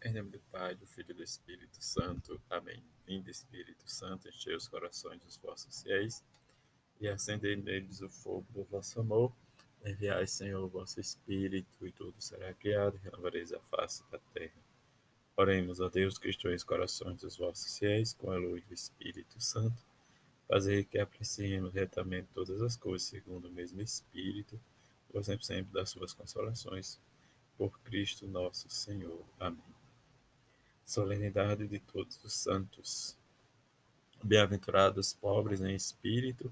Em nome do Pai, do Filho e do Espírito Santo. Amém. Vinde, Espírito Santo, enchei os corações dos vossos fiéis e acendei neles o fogo do vosso amor. Enviai, Senhor, o vosso Espírito e tudo será criado e renovareis a face da terra. Oremos a Deus que instrui os corações dos vossos fiéis com a luz do Espírito Santo. Fazer que apreciemos retamente todas as coisas segundo o mesmo Espírito, gozemos sempre das suas consolações. Por Cristo nosso Senhor. Amém solenidade de todos os santos. Bem-aventurados pobres em espírito,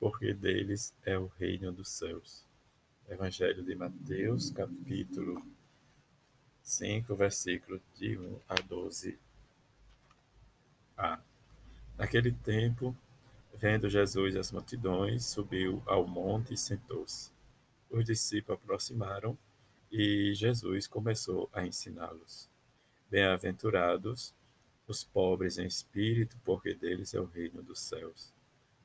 porque deles é o reino dos céus. Evangelho de Mateus, capítulo 5, versículo de 1 a 12. A. Naquele tempo, vendo Jesus as multidões, subiu ao monte e sentou-se. Os discípulos aproximaram e Jesus começou a ensiná-los. Bem-aventurados os pobres em espírito, porque deles é o reino dos céus.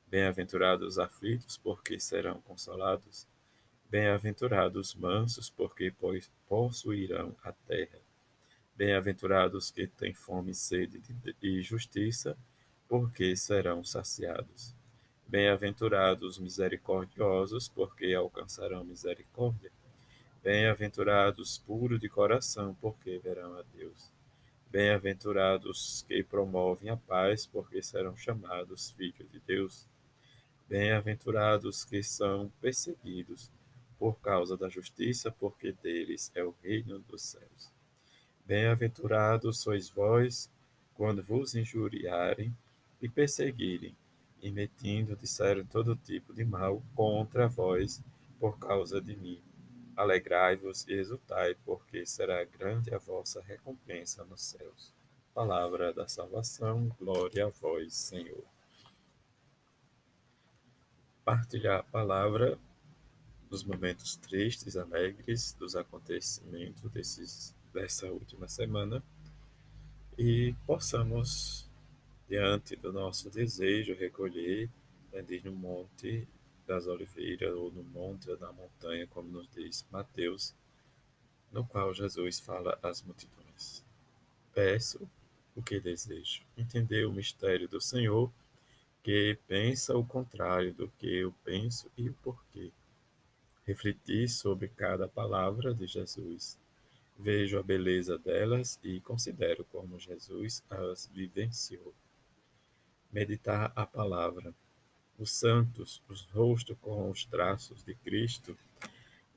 Bem-aventurados os aflitos, porque serão consolados. Bem-aventurados os mansos, porque possuirão a terra. Bem-aventurados que têm fome e sede de justiça, porque serão saciados. Bem-aventurados os misericordiosos, porque alcançarão misericórdia. Bem-aventurados puros de coração, porque verão a Deus. Bem-aventurados que promovem a paz, porque serão chamados filhos de Deus. Bem-aventurados que são perseguidos por causa da justiça, porque deles é o reino dos céus. Bem-aventurados sois vós, quando vos injuriarem e perseguirem, e metindo disserem todo tipo de mal contra vós por causa de mim. Alegrai-vos e exultai, porque será grande a vossa recompensa nos céus. Palavra da salvação, glória a vós, Senhor. Partilhar a palavra dos momentos tristes, alegres, dos acontecimentos desses, dessa última semana e possamos, diante do nosso desejo, recolher, né, no monte das oliveiras ou no monte ou na montanha, como nos diz Mateus, no qual Jesus fala às multidões. Peço o que desejo, entender o mistério do Senhor, que pensa o contrário do que eu penso e o porquê. Refletir sobre cada palavra de Jesus. Vejo a beleza delas e considero como Jesus as vivenciou. Meditar a palavra os santos, os rostos com os traços de Cristo,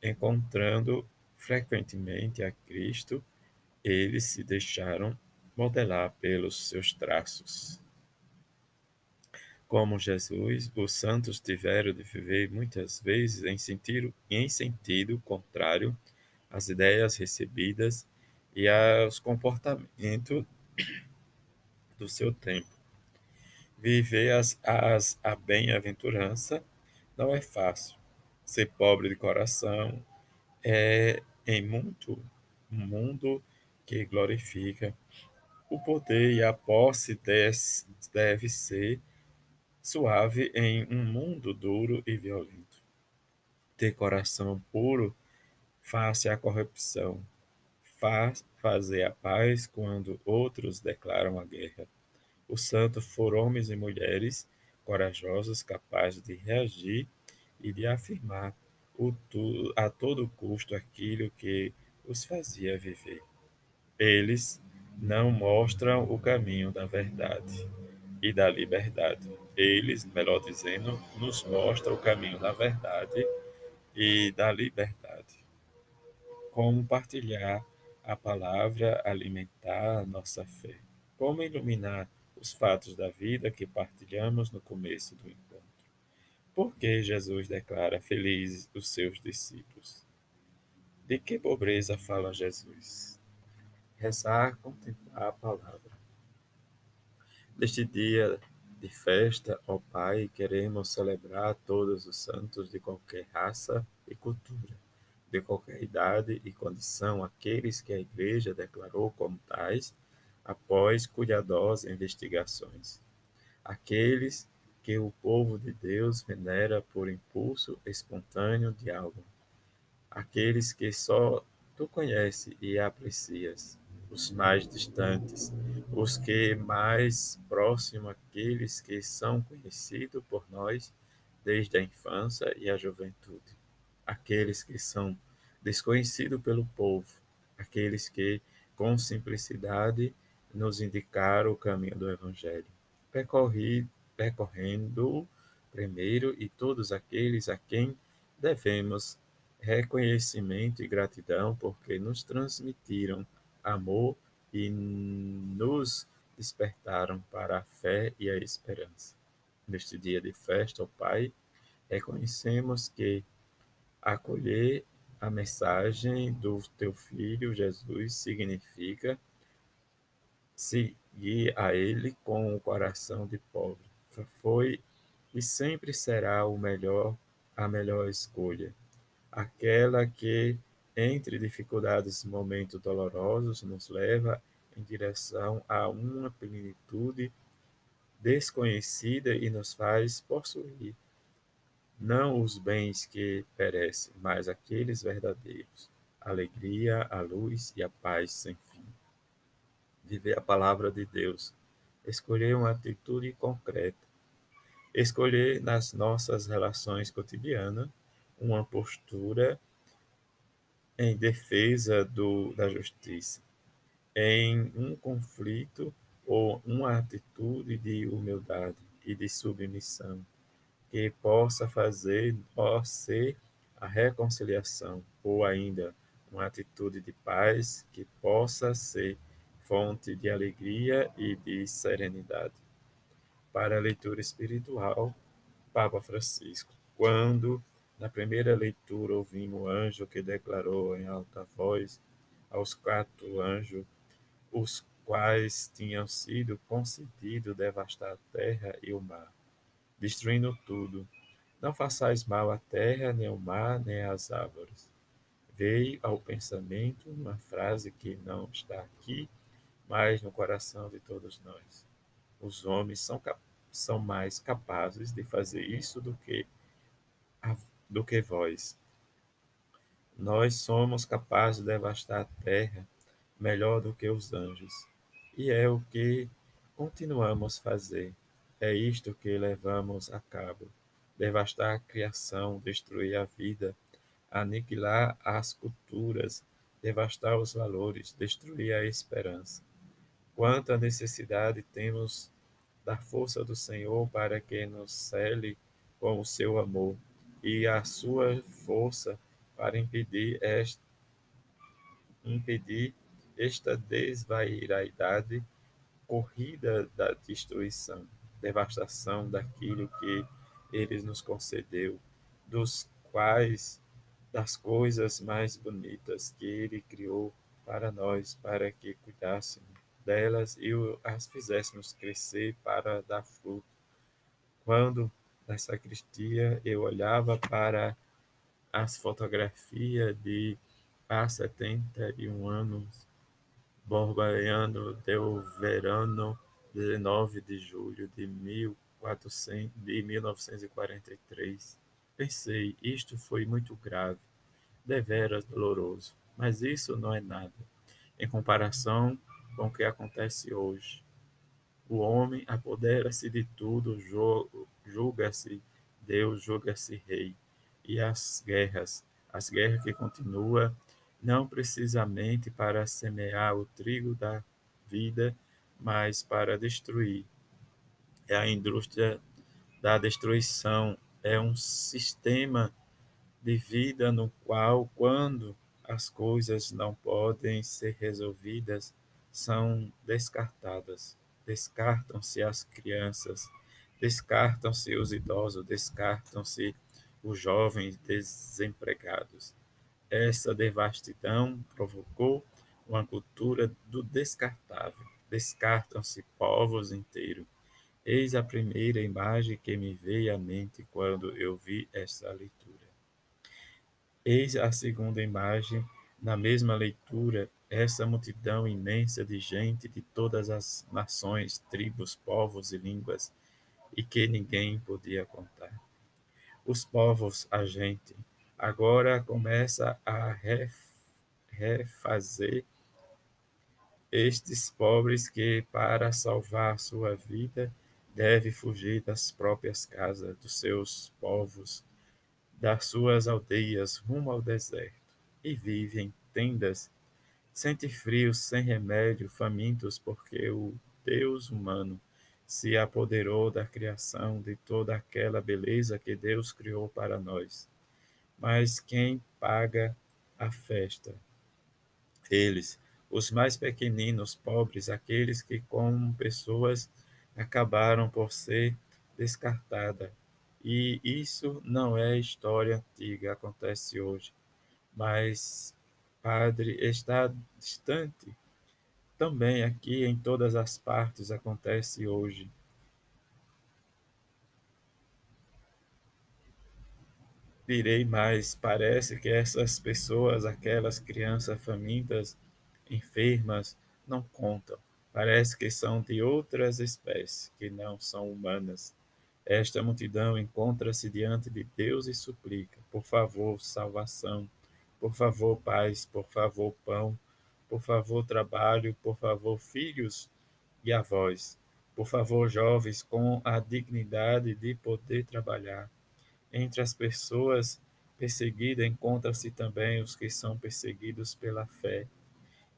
encontrando frequentemente a Cristo, eles se deixaram modelar pelos seus traços. Como Jesus, os santos tiveram de viver muitas vezes em sentido, em sentido contrário às ideias recebidas e aos comportamentos do seu tempo. Viver as, as, a bem-aventurança não é fácil. Ser pobre de coração é em muito um mundo que glorifica o poder e a posse des, deve ser suave em um mundo duro e violento. Ter coração puro face à corrupção, faz fazer a paz quando outros declaram a guerra os santos foram homens e mulheres corajosos, capazes de reagir e de afirmar a todo custo aquilo que os fazia viver. Eles não mostram o caminho da verdade e da liberdade. Eles, melhor dizendo, nos mostram o caminho da verdade e da liberdade. Como partilhar a palavra, alimentar a nossa fé. Como iluminar os fatos da vida que partilhamos no começo do encontro. Por que Jesus declara felizes os seus discípulos? De que pobreza fala Jesus? Rezar, contemplar a palavra. Neste dia de festa, ó Pai, queremos celebrar todos os santos de qualquer raça e cultura, de qualquer idade e condição, aqueles que a Igreja declarou como tais após cuidadosas investigações. Aqueles que o povo de Deus venera por impulso espontâneo de algo. Aqueles que só tu conheces e aprecias. os mais distantes, os que mais próximos, aqueles que são conhecidos por nós desde a infância e a juventude, aqueles que são desconhecidos pelo povo, aqueles que com simplicidade nos indicaram o caminho do Evangelho, percorri, percorrendo primeiro e todos aqueles a quem devemos reconhecimento e gratidão porque nos transmitiram amor e nos despertaram para a fé e a esperança. Neste dia de festa, ó Pai, reconhecemos que acolher a mensagem do teu filho Jesus significa seguir a ele com o coração de pobre. Foi e sempre será o melhor, a melhor escolha, aquela que entre dificuldades e momentos dolorosos nos leva em direção a uma plenitude desconhecida e nos faz possuir não os bens que perecem, mas aqueles verdadeiros, alegria, a luz e a paz sem fim. Viver a palavra de Deus, escolher uma atitude concreta, escolher nas nossas relações cotidianas uma postura em defesa do, da justiça, em um conflito ou uma atitude de humildade e de submissão que possa fazer ser a reconciliação, ou ainda uma atitude de paz que possa ser fonte de alegria e de serenidade. Para a leitura espiritual, Papa Francisco, quando na primeira leitura ouvimos o anjo que declarou em alta voz aos quatro anjos, os quais tinham sido concedido devastar a terra e o mar destruindo tudo. Não façais mal à terra, nem ao mar, nem às árvores. Veio ao pensamento uma frase que não está aqui, mas no coração de todos nós. Os homens são, são mais capazes de fazer isso do que, do que vós. Nós somos capazes de devastar a terra melhor do que os anjos. E é o que continuamos a fazer. É isto que levamos a cabo: devastar a criação, destruir a vida, aniquilar as culturas, devastar os valores, destruir a esperança. Quanta necessidade temos da força do Senhor para que nos cele com o seu amor e a sua força para impedir esta, impedir esta desvairalidade corrida da destruição devastação daquilo que ele nos concedeu, dos quais das coisas mais bonitas que ele criou para nós, para que cuidássemos delas e as fizéssemos crescer para dar fruto. Quando na sacristia eu olhava para as fotografias de há 71 anos, Borbaano del Verano 19 de julho de, 1400, de 1943. Pensei, isto foi muito grave, deveras doloroso, mas isso não é nada, em comparação com o que acontece hoje. O homem apodera-se de tudo, julga-se Deus, julga-se rei. E as guerras, as guerras que continuam, não precisamente para semear o trigo da vida, mas para destruir. É a indústria da destruição, é um sistema de vida no qual, quando as coisas não podem ser resolvidas, são descartadas. Descartam-se as crianças, descartam-se os idosos, descartam-se os jovens desempregados. Essa devastidão provocou uma cultura do descartável descartam-se povos inteiros. Eis a primeira imagem que me veio à mente quando eu vi esta leitura. Eis a segunda imagem, na mesma leitura, essa multidão imensa de gente de todas as nações, tribos, povos e línguas, e que ninguém podia contar. Os povos, a gente, agora começa a refazer estes pobres que, para salvar sua vida, deve fugir das próprias casas, dos seus povos, das suas aldeias rumo ao deserto, e vive em tendas, sente frio sem remédio, famintos, porque o Deus humano se apoderou da criação de toda aquela beleza que Deus criou para nós. Mas quem paga a festa? Eles, os mais pequeninos, pobres, aqueles que, como pessoas, acabaram por ser descartada. E isso não é história antiga, acontece hoje. Mas, Padre, está distante. Também aqui em todas as partes acontece hoje. Direi mais, parece que essas pessoas, aquelas crianças famintas, enfermas, não contam. Parece que são de outras espécies, que não são humanas. Esta multidão encontra-se diante de Deus e suplica: por favor, salvação, por favor, paz, por favor, pão, por favor, trabalho, por favor, filhos e avós, por favor, jovens, com a dignidade de poder trabalhar. Entre as pessoas perseguidas encontram-se também os que são perseguidos pela fé.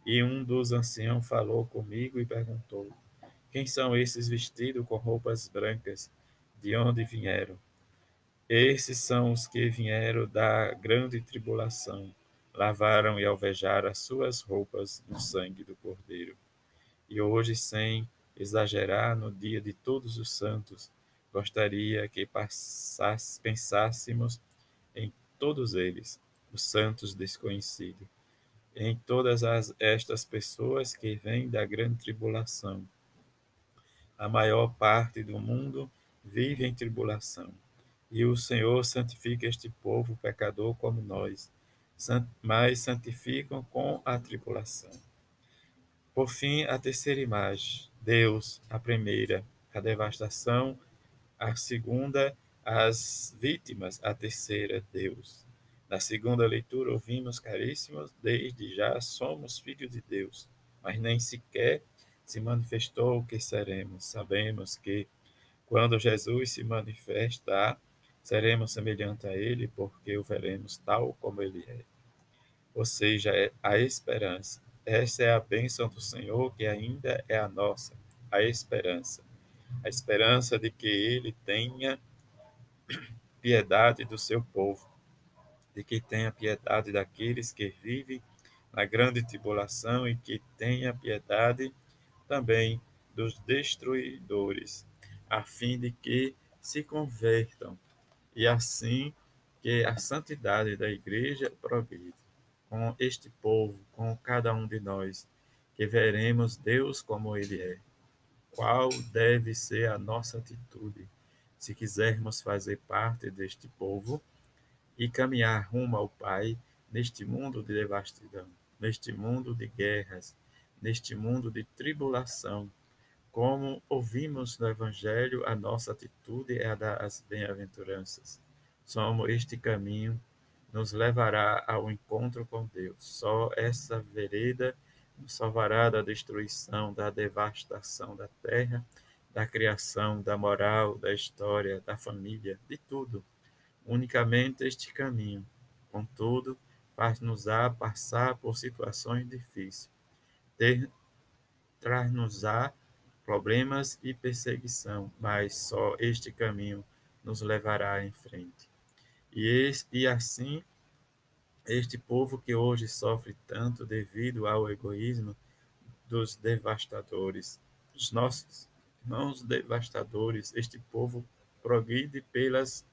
E um dos anciãos falou comigo e perguntou: Quem são esses vestidos com roupas brancas? De onde vieram? Esses são os que vieram da grande tribulação, lavaram e alvejaram as suas roupas no sangue do Cordeiro. E hoje, sem exagerar, no dia de Todos os Santos, gostaria que passasse, pensássemos em todos eles, os santos desconhecidos em todas as, estas pessoas que vêm da grande tribulação. A maior parte do mundo vive em tribulação. E o Senhor santifica este povo pecador como nós, mas santificam com a tribulação. Por fim, a terceira imagem, Deus, a primeira, a devastação, a segunda, as vítimas, a terceira, Deus. Na segunda leitura, ouvimos, caríssimos, desde já somos filhos de Deus, mas nem sequer se manifestou o que seremos. Sabemos que quando Jesus se manifestar, seremos semelhantes a Ele, porque o veremos tal como Ele é. Ou seja, é a esperança. Essa é a bênção do Senhor que ainda é a nossa, a esperança. A esperança de que Ele tenha piedade do seu povo de que tenha piedade daqueles que vivem na grande tribulação e que tenha piedade também dos destruidores, a fim de que se convertam e assim que a santidade da igreja progride com este povo, com cada um de nós, que veremos Deus como ele é. Qual deve ser a nossa atitude se quisermos fazer parte deste povo? e caminhar rumo ao Pai neste mundo de devastidão, neste mundo de guerras, neste mundo de tribulação. Como ouvimos no Evangelho, a nossa atitude é a das bem-aventuranças. Somos este caminho nos levará ao encontro com Deus. Só essa vereda nos salvará da destruição, da devastação da terra, da criação, da moral, da história, da família, de tudo unicamente este caminho. Contudo, faz-nos-á passar por situações difíceis, traz-nos-á problemas e perseguição, mas só este caminho nos levará em frente. E, este, e assim, este povo que hoje sofre tanto devido ao egoísmo dos devastadores, os nossos irmãos devastadores, este povo progride pelas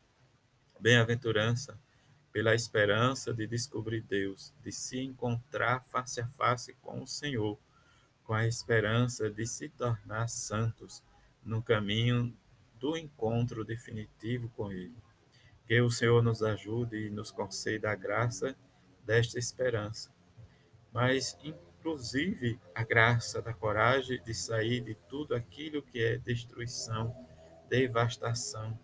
bem-aventurança pela esperança de descobrir Deus, de se encontrar face a face com o Senhor, com a esperança de se tornar santos no caminho do encontro definitivo com Ele. Que o Senhor nos ajude e nos conceda a graça desta esperança, mas inclusive a graça da coragem de sair de tudo aquilo que é destruição, devastação,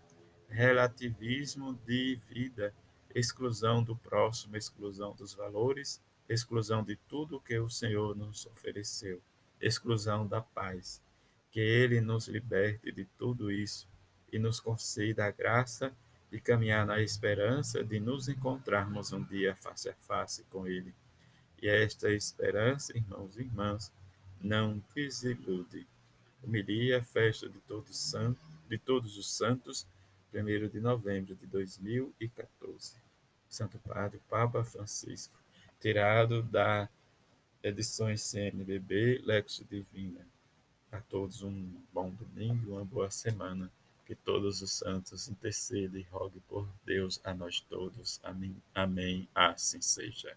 relativismo de vida, exclusão do próximo, exclusão dos valores, exclusão de tudo que o Senhor nos ofereceu. exclusão da paz. Que Ele nos liberte de tudo isso e nos conceda a graça de caminhar na esperança de nos encontrarmos um dia face a face com Ele. E esta esperança, irmãos e irmãs, não desilude. Homilia, festa de todos, de todos os santos, 1 de novembro de 2014. Santo Padre Papa Francisco, tirado da edições CNBB Lexo Divina. A todos um bom domingo, uma boa semana. Que todos os santos intercedam e roguem por Deus a nós todos. Amém. Amém. Assim seja.